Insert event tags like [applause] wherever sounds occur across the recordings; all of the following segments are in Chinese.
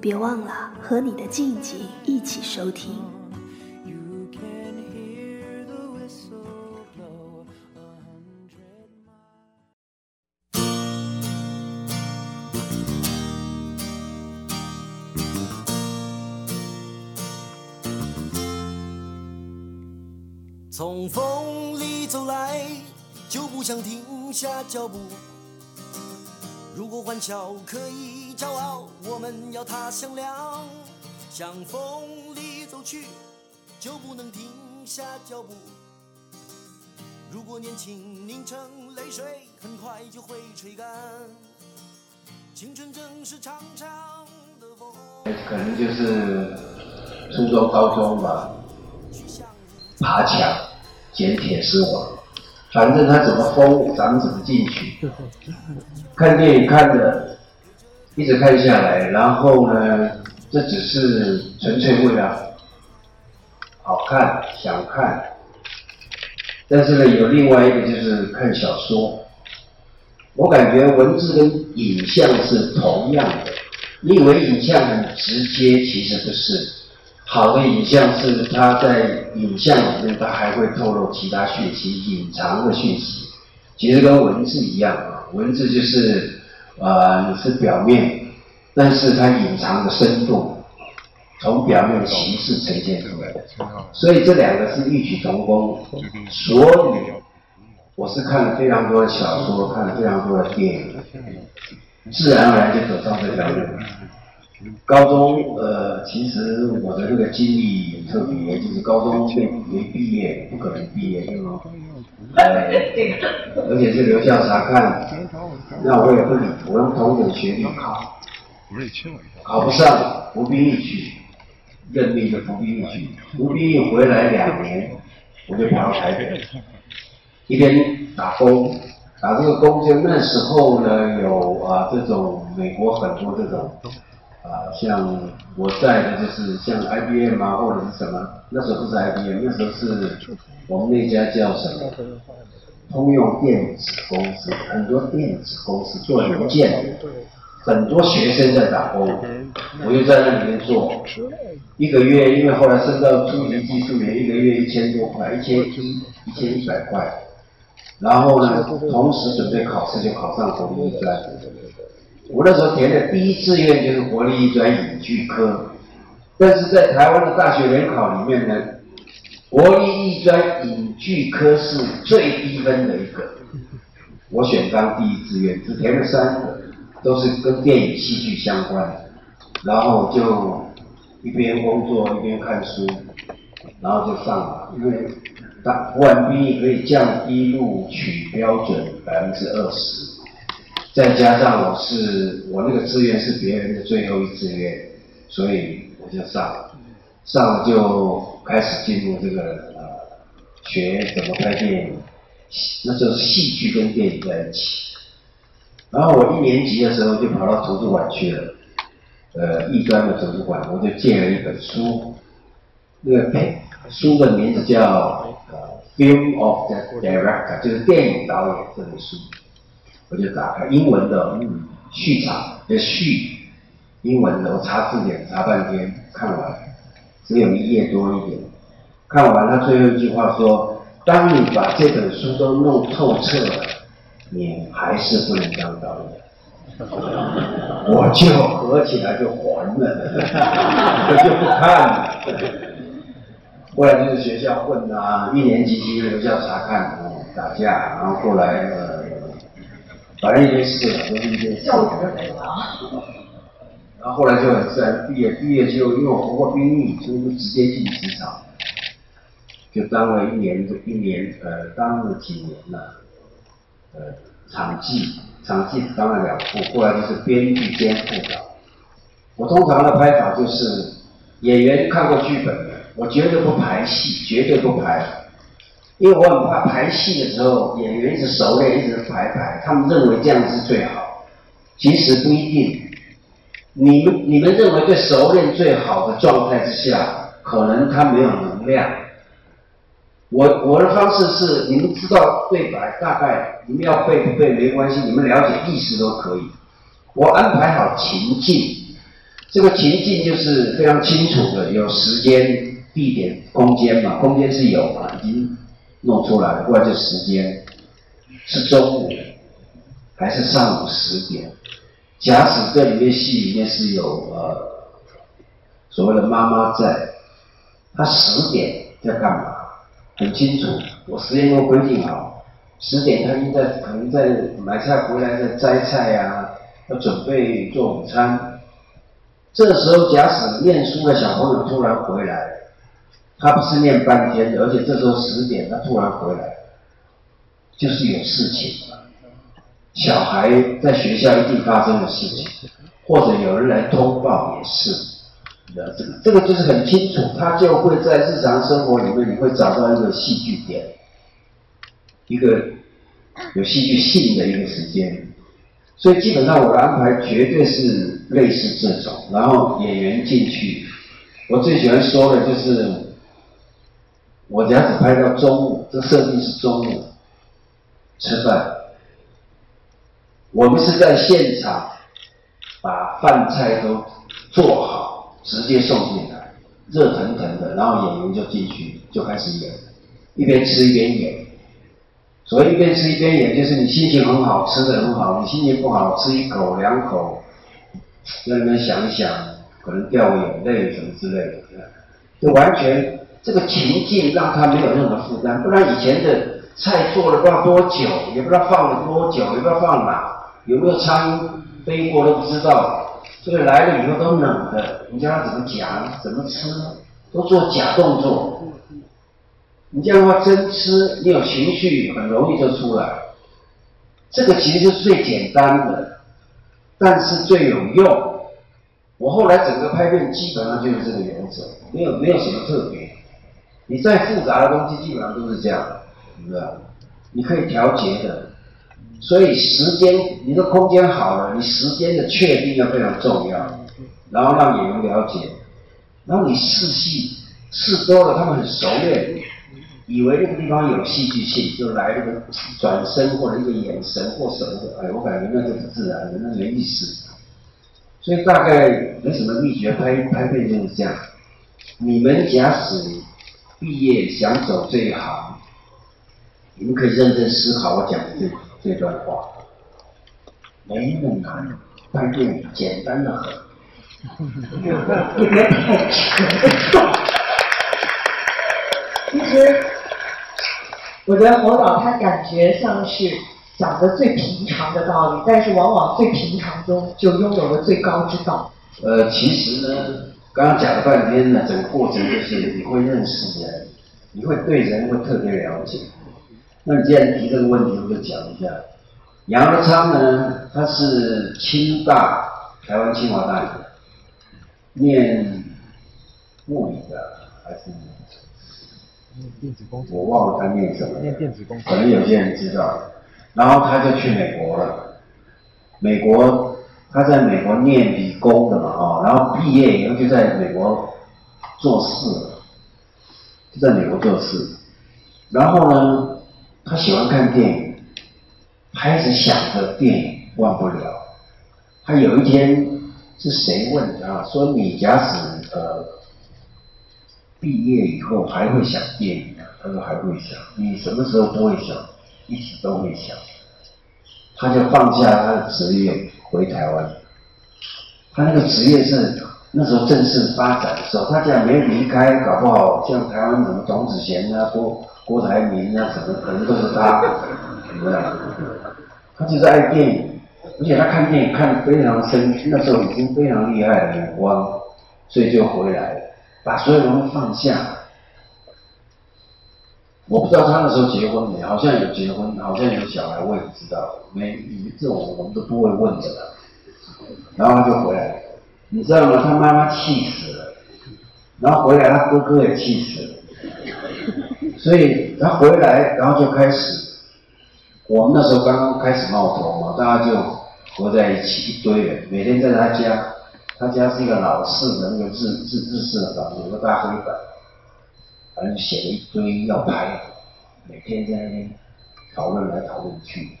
别忘了和你的静静一起收听。从风里走来，就不想停下脚步。如果欢笑可以骄傲，我们要踏向亮。向风里走去，就不能停下脚步。如果年轻凝成泪水，很快就会吹干。青春正是长长的风。可能就是初中、高中吧，爬墙、捡铁丝网，反正他怎么封，咱们怎么进去。看电影看的，一直看下来，然后呢，这只是纯粹为了好看想看，但是呢，有另外一个就是看小说，我感觉文字跟影像是同样的，你以为影像很直接，其实不是，好的影像是它在影像里面，它还会透露其他讯息，隐藏的讯息，其实跟文字一样啊。文字就是，呃，是表面，但是它隐藏的深度，从表面形式呈现出来的，所以这两个是异曲同工。所以，我是看了非常多的小说，看了非常多的电影，自然而然就走上这条路。高中，呃，其实我的这个经历特别，就是高中没没毕业，不可能毕业，因为。呃，[laughs] 而且是留校察看，那我也不理，我用同等学历考，考不上服兵役去，任命的服兵役去，服兵役回来两年，我就跑到台北，一边打工，打这个工就那时候呢有啊这种美国很多这种啊像我在的就是像 IBM 啊或者是什么，那时候不是 IBM，那时候是。我们那家叫什么？通用电子公司，很多电子公司做邮件，很多学生在打工，我就在那里面做，一个月，因为后来升到初级技术员，一个月一千多块，一千一，一千一百块，然后呢，同时准备考试就考上国立专，我那时候填的第一志愿就是国立艺专影剧科，但是在台湾的大学联考里面呢。国立艺专影剧科是最低分的一个，我选当第一志愿，只填了三个，都是跟电影戏剧相关的，然后就一边工作一边看书，然后就上了，因为当服完兵役可以降低录取标准百分之二十，再加上我是我那个志愿是别人的最后一志愿，所以我就上了，上了就。开始进入这个呃，学怎么拍电影，那就是戏剧跟电影在一起。然后我一年级的时候就跑到图书馆去了，呃，艺专的图书馆，我就借了一本书，那个书的名字叫呃《Film of the Director》，就是电影导演这本书，我就打开英文的序场的序，英文的我查字典查半天看完。只有一页多一点，看完他最后一句话说：“当你把这本书都弄透彻了，你还是不能当导演。[laughs] ”我就合起来就还了，我就不看了。后来就是学校混啊，一年级去学校查看，打架，然后后来呃，反正一件事了，都是一件事。然后后来就很自然毕业，毕业就因为我服过兵役，所以就直接进职场，就当了一年，一年呃当了几年了，呃场记，场记当了两副，后来就是编剧兼副导。我通常的拍法就是演员看过剧本的，我绝对不排戏，绝对不排，因为我很怕排戏的时候演员一直熟练，一直排排，他们认为这样是最好，其实不一定。你们你们认为最熟练最好的状态之下，可能他没有能量。我我的方式是，你们知道对白大概，你们要背不背没关系，你们了解意思都可以。我安排好情境，这个情境就是非常清楚的，有时间、地点、空间嘛，空间是有嘛，已经弄出来了，不然就时间是中午还是上午十点。假使这里面戏里面是有呃所谓的妈妈在，她十点在干嘛？很清楚，我时间都规定好，十点她应该可能在买菜回来在摘菜呀，要准备做午餐。这时候，假使念书的小朋友突然回来，他不是念半天，而且这时候十点他突然回来，就是有事情。小孩在学校一定发生的事情，或者有人来通报也是，这个这个就是很清楚，他就会在日常生活里面，你会找到一个戏剧点，一个有戏剧性的一个时间，所以基本上我的安排绝对是类似这种，然后演员进去，我最喜欢说的就是，我只要只拍到中午，这设定是中午吃饭。我们是在现场把饭菜都做好，直接送进来，热腾腾的，然后演员就进去就开始演，一边吃一边演。所谓一边吃一边演，就是你心情很好，吃的很好；你心情不好，吃一口两口，在那边想一想，可能掉眼泪什么之类的，就完全这个情境让他没有任何负担。不然以前的菜做了不知道多久，也不知道放了多久，也不知道放哪。有没有苍蝇飞过都不知道，这个来了以后都冷的，你叫他怎么讲怎么吃，都做假动作。你这样的话真吃，你有情绪很容易就出来。这个其实是最简单的，但是最有用。我后来整个拍片基本上就是这个原则，没有没有什么特别。你再复杂的东西基本上都是这样，是不是？你可以调节的。所以时间，你的空间好了，你时间的确定要非常重要，然后让演员了解，然后你试戏试多了，他们很熟练，以为那个地方有戏剧性，就来那个转身或者一个眼神或什么的，哎，我感觉那就不自然，那没意思。所以大概没什么秘诀，拍拍片就是这样。你们假使毕业想走这一行，你们可以认真思考我讲的这。这段话没那么难，但是简单的很。其实，我觉得侯导他感觉像是讲的最平常的道理，但是往往最平常中就拥有了最高之道。呃，其实呢，刚刚讲？了半天呢，整个过程就是你会认识人，你会对人会特别了解。那你既然提这个问题，我就讲一下。杨德昌呢，他是清大台湾清华大学念物理的，还是念电子工程？我忘了他念什么。念电子工程。可能有些人知道。然后他就去美国了。美国，他在美国念理工的嘛，哦，然后毕业以后就在美国做事了，就在美国做事。然后呢？他喜欢看电影，他一直想着电影忘不了。他有一天是谁问他说：“你假使呃毕业以后还会想电影吗？”他说：“还会想。”你什么时候不会想，一直都会想。他就放下他的职业回台湾。他那个职业是那时候正式发展的时候，他这样没离开，搞不好像台湾什么董子贤啊郭。郭台铭啊，什么 [laughs] 可能都是他，他就是爱电影，而且他看电影看得非常深，那时候已经非常厉害的眼光，所以就回来了，把所有东西放下。我不知道他那时候结婚没，好像有结婚，好像有小孩，我也不知道。没，这种我们都不会问的。然后他就回来，你知道吗？他妈妈气死了，然后回来他哥哥也气死了，所以他回来，然后就开始，我们那时候刚刚开始冒头嘛，大家就合在一起一堆人，每天在他家，他家是一个老式的那个日日日式的房子，有个大黑板，反正写了一堆要拍，每天在那边讨论来讨论去，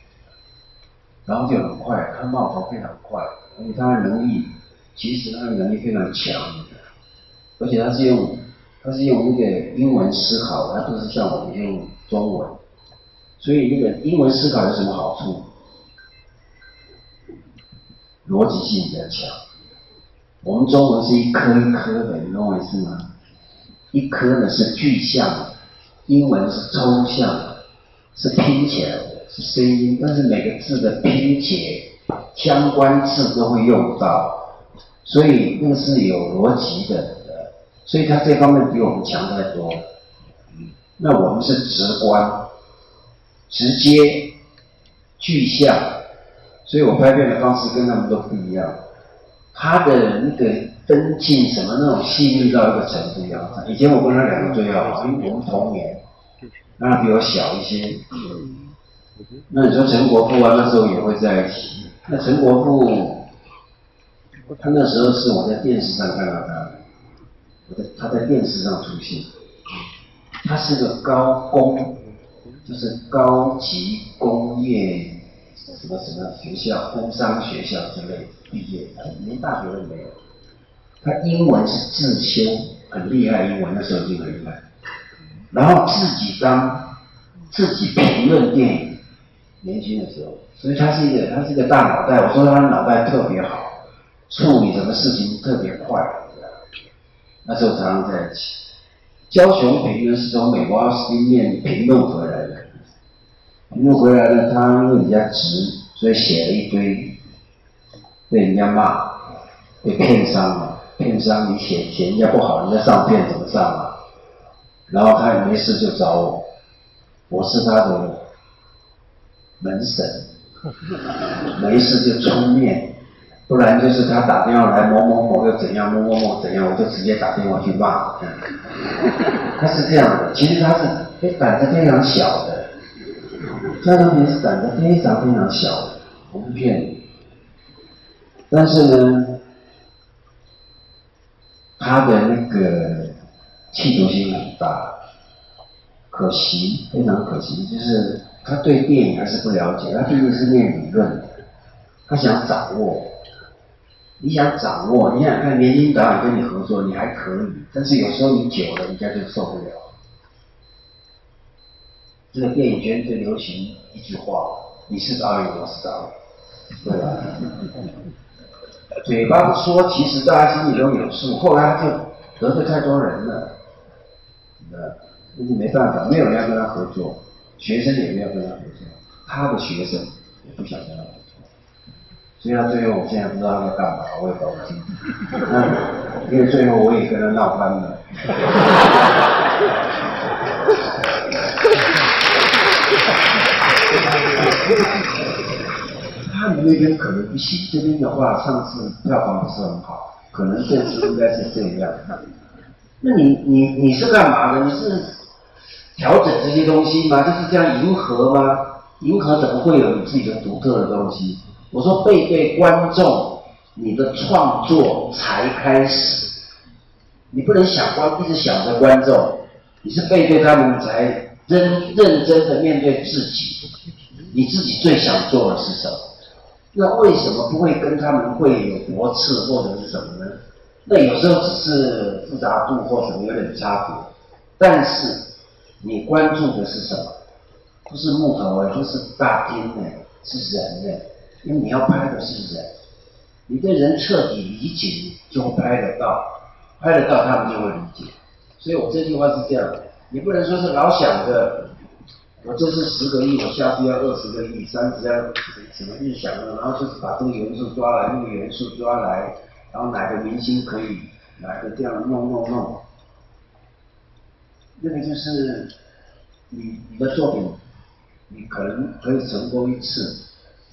然后就很快，他冒头非常快，而且他的能力，其实他的能力非常强。而且他是用，他是用那个英文思考，他不是像我们用中文，所以那个英文思考有什么好处？逻辑性比较强。我们中文是一颗一颗的，你懂我意思吗？一颗呢是具象的，英文是抽象的，是拼起来的，是声音，但是每个字的拼写相关字都会用到，所以那个是有逻辑的。所以他这方面比我们强太多，嗯，那我们是直观、直接、具象，所以我拍片的方式跟他们都不一样。他的那个分镜什么那种细腻到一个程度。以前我跟他两个最好，因为我们同年，他比我小一些。那你说陈国富啊，那时候也会在一起。那陈国富，他那时候是我在电视上看到他的。他在电视上出现，他是个高工，就是高级工业什么什么学校、工商学校之类毕业的，连大学都没有。他英文是自修，很厉害，英文那时候就很厉害。然后自己当自己评论电影，年轻的时候，所以他是一个他是一个大脑袋。我说他脑袋特别好，处理什么事情特别快。那时候常常在一起。焦雄平呢是从美国奥斯汀念评论回来又，回来呢，他因为比较直，所以写了一堆，被人家骂，被骗伤了。骗伤你写写人家不好，人家上片怎么上啊？然后他也没事就找我，我是他的门神，[laughs] 没事就出面。不然就是他打电话来某某某又怎样某某某怎样，我就直接打电话去骂。他是这样的，其实他是胆子非常小的，张长平是胆子非常非常小的，我不骗你。但是呢，他的那个企图心很大，可惜非常可惜，就是他对电影还是不了解，他毕竟是念理论的，他想掌握。你想掌握，你想看年轻导演跟你合作，你还可以，但是有时候你久了，人家就受不了。这个电影圈最流行一句话：你是导演，我是导演，对吧？嘴巴不说，其实大家心里都有数。后来他就得罪太多人了，那那就没办法，没有人要跟他合作，学生也没有跟他合作，他的学生也不想跟他合作。所以到最后，我现在不知道他在干嘛，我也搞不清楚。[laughs] 因为最后我也跟他闹翻了。[laughs] 他们那边可能不行，这边的话上次票房不是很好，可能这次应该是这样。那你你你是干嘛的？你是调整这些东西吗？就是这样迎合吗？迎合怎么会有你自己的独特的东西？我说背对观众，你的创作才开始。你不能想观，一直想着观众，你是背对他们才认认真的面对自己。你自己最想做的是什么？那为什么不会跟他们会有驳斥或者是什么呢？那有时候只是复杂度或什么有点差别。但是你关注的是什么？不是木头哎，就是大金哎，是人哎。因为你要拍的是人，你对人彻底理解，就会拍得到，拍得到他们就会理解。所以我这句话是这样，你不能说是老想着，我这次十个亿，我下次要二十个亿、三十要什么预想的，然后就是把这个元素抓来，那个元素抓来，然后哪个明星可以，哪个这样弄弄弄，那个就是你你的作品，你可能可以成功一次。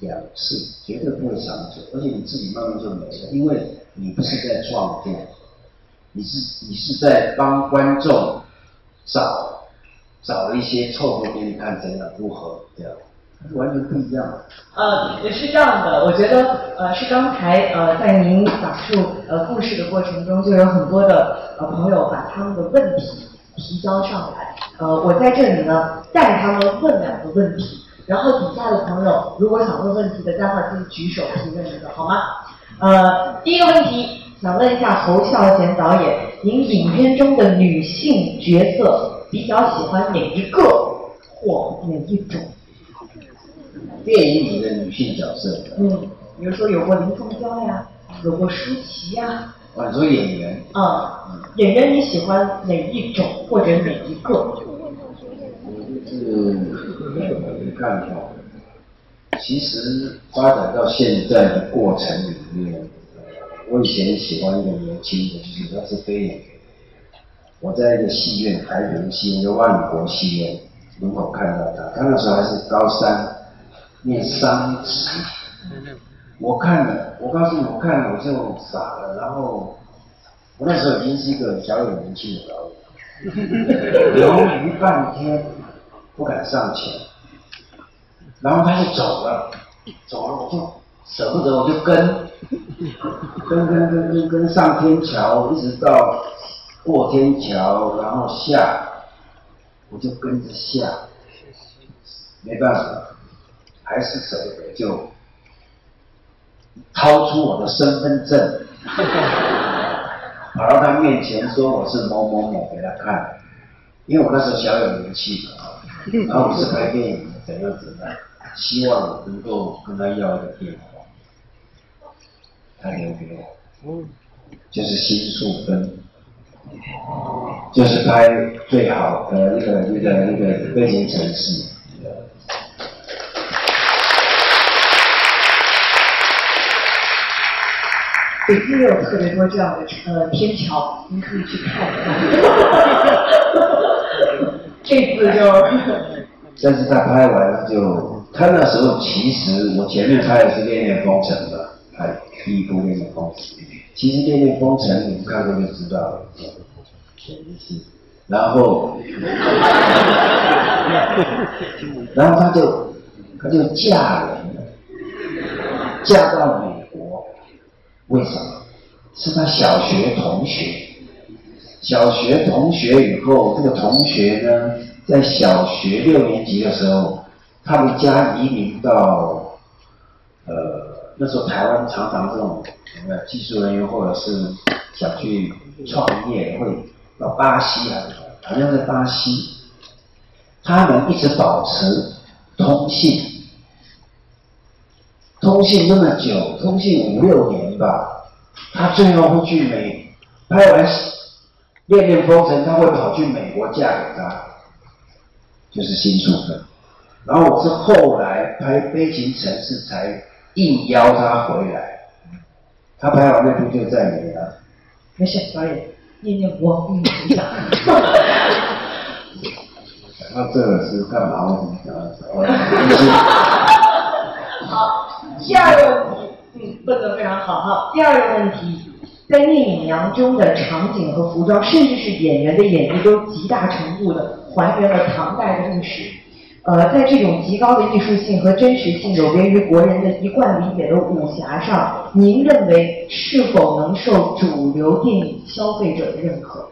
两次绝对不会长久，而且你自己慢慢就没了，因为你不是在创作，你是你是在帮观众找找一些错误给你看，怎样如何这样，完全不一样的。呃，也是这样的，我觉得呃是刚才呃在您讲述呃故事的过程中，就有很多的呃朋友把他们的问题提交上来，呃我在这里呢带他们问两个问题，然后底下的朋友如果想问问题的，待会儿可以举手提问一个，好吗？呃，第一个问题想问一下侯孝贤导演，您影片中的女性角色比较喜欢哪一个或哪一种？电影里的女性角色，嗯，比如说有过林凤娇呀，有过舒淇呀，啊，你说演员，啊，演员你喜欢哪一种或者哪一个？我就是没看法。其实发展到现在的过程里面，我以前喜欢一个年轻的，就是他是非演员。我在一个戏院，台北的戏院，叫万国戏院门口看到他，他那时候还是高三，念商职。我看了，我告诉你，我看了我就傻了，然后我那时候已经是一个小有名气的导演，犹豫半天不敢上前。然后他就走了，走了我就舍不得，我就跟，跟跟跟跟跟上天桥，一直到过天桥，然后下，我就跟着下，没办法，还是舍不得，就掏出我的身份证，[laughs] 跑到他面前说我是某某某给他看，因为我那时候小有名气嘛，然后我是拍电影的，怎样怎样。希望能够跟他要一个电话，他留给我，就是新宿分，就是拍最好的那个那个那个背景城市。北京也有特别多这样的呃天桥，您可以去看。这次就。但是他拍完了就，他那时候其实我前面拍的是《恋恋风尘》的，拍第一部《恋恋风尘》，其实《恋恋风尘》你们看过就知道了，全是，然后，[laughs] 然后他就他就嫁人了，嫁到美国，为什么？是他小学同学，小学同学以后，这个同学呢？在小学六年级的时候，他们家移民到，呃，那时候台湾常常这种什么技术人员或者是想去创业，会到巴西啊，好像在巴西，他们一直保持通信，通信那么久，通信五六年吧，他最后会去美，拍完《恋恋风尘》，他会跑去美国嫁给他。就是新宿分，然后我是后来拍《悲情城市》才硬邀他回来，他拍完那部就再没了。没事，导演念念我给你一下。讲到这个是干嘛？我怎么讲？好，第二个问题，嗯，问的非常好哈。第二个问题，在《聂隐娘》中的场景和服装，甚至是演员的演绎，都极大程度的。还原了唐代的历史，呃，在这种极高的艺术性和真实性有别于国人的一贯理解的武侠上，您认为是否能受主流电影消费者的认可？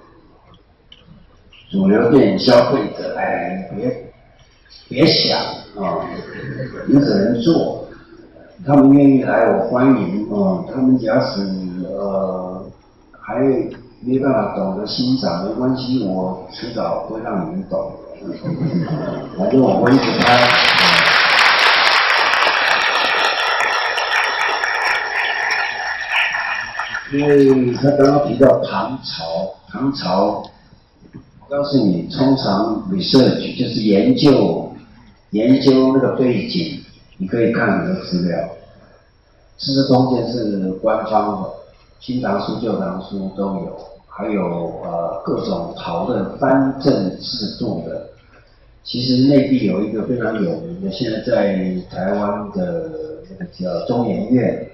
主流电影消费者，哎，别别想啊，你只能做，他们愿意来，我欢迎啊，他们假使呃还。没办法懂得欣赏，没关系，我迟早会让你们懂。[laughs] 反正我会一直拍。因为他刚刚提到唐朝，唐朝，我告诉你，通常 research 就是研究研究那个背景，你可以看很多资料。《资治通鉴》是官方的，《新唐书》《旧唐书》都有。还有呃各种朝的藩镇制度的，其实内地有一个非常有名的，现在在台湾的那个叫中研院。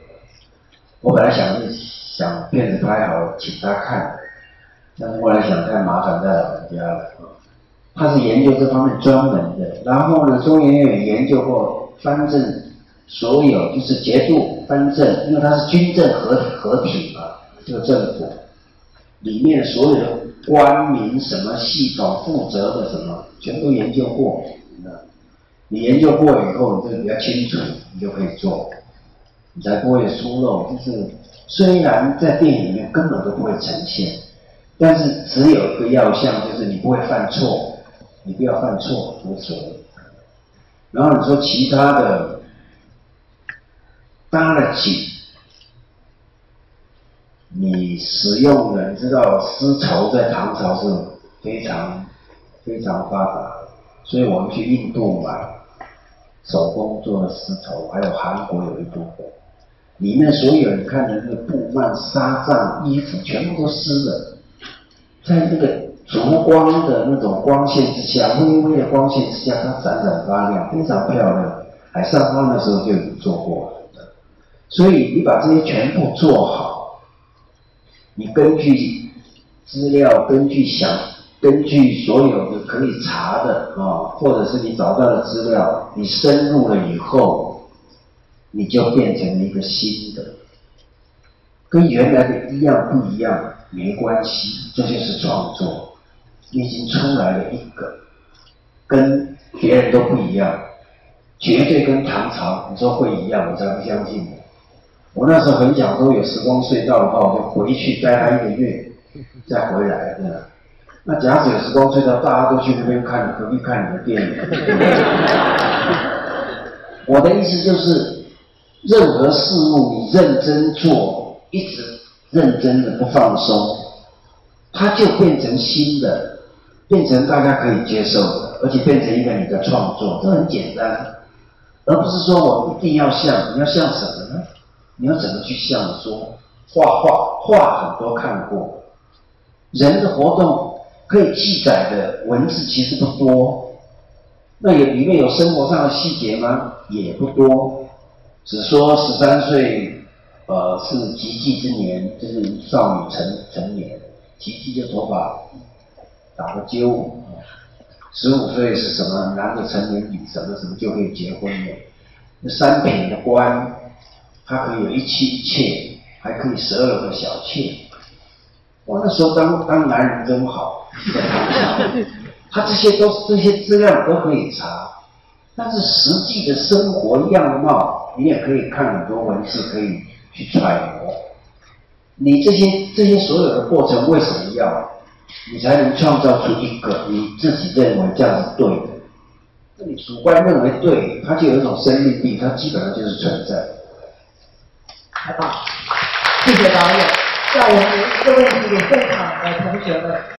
我本来想是想片子拍好请他看，但是后来想太麻烦在老人家了他是研究这方面专门的。然后呢，中研院研究过藩镇所有就是节度藩镇，因为它是军政合合体嘛，这个政府里面所有的官民什么系统负责的什么，全都研究过。你研究过以后，你就比较清楚，你就可以做，你才不会疏漏。就是虽然在电影里面根本都不会呈现，但是只有一个要项，就是你不会犯错，你不要犯错，无所谓。然后你说其他的搭了景，你使用的，你知道丝绸在唐朝是非常非常发达，所以我们去印度买。手工做的丝绸，还有韩国有一部分，里面所有你看的那个布幔、纱帐、衣服，全部都湿的，在那个烛光的那种光线之下，微微的光线之下，它闪闪发亮，非常漂亮。海上方的时候就已经做过了，所以你把这些全部做好，你根据资料，根据想。根据所有的可以查的啊，或者是你找到的资料，你深入了以后，你就变成了一个新的，跟原来的一样不一样没关系，这就是创作。你已经出来了一个，跟别人都不一样，绝对跟唐朝你说会一样，我才不相信。我那时候很想说有时光隧道的话，我就回去待他一个月，再回来的。那假使有时光隧道，大家都去那边看，何必看你的电影？我的意思就是，任何事物你认真做，一直认真的不放松，它就变成新的，变成大家可以接受的，而且变成一个你的创作，这很简单，而不是说我一定要像，你要像什么呢？你要怎么去像？说画画，画很多看过，人的活动。可以记载的文字其实不多，那有里面有生活上的细节吗？也不多，只说十三岁，呃，是及笄之年，就是少女成成年，及笄就头发打个揪，十五岁是什么？男的成年女什么什么就可以结婚了。那三品的官，他可以有一妻一妾，还可以十二个小妾。我那时候当当男人真好。[laughs] 他这些都这些资料都可以查，但是实际的生活样貌，你也可以看很多文字，可以去揣摩。你这些这些所有的过程为什么要？你才能创造出一个你自己认为这样是对的。那你主观认为对，它就有一种生命力，它基本上就是存在。太棒，谢谢导演。让我们这个现场的同学们。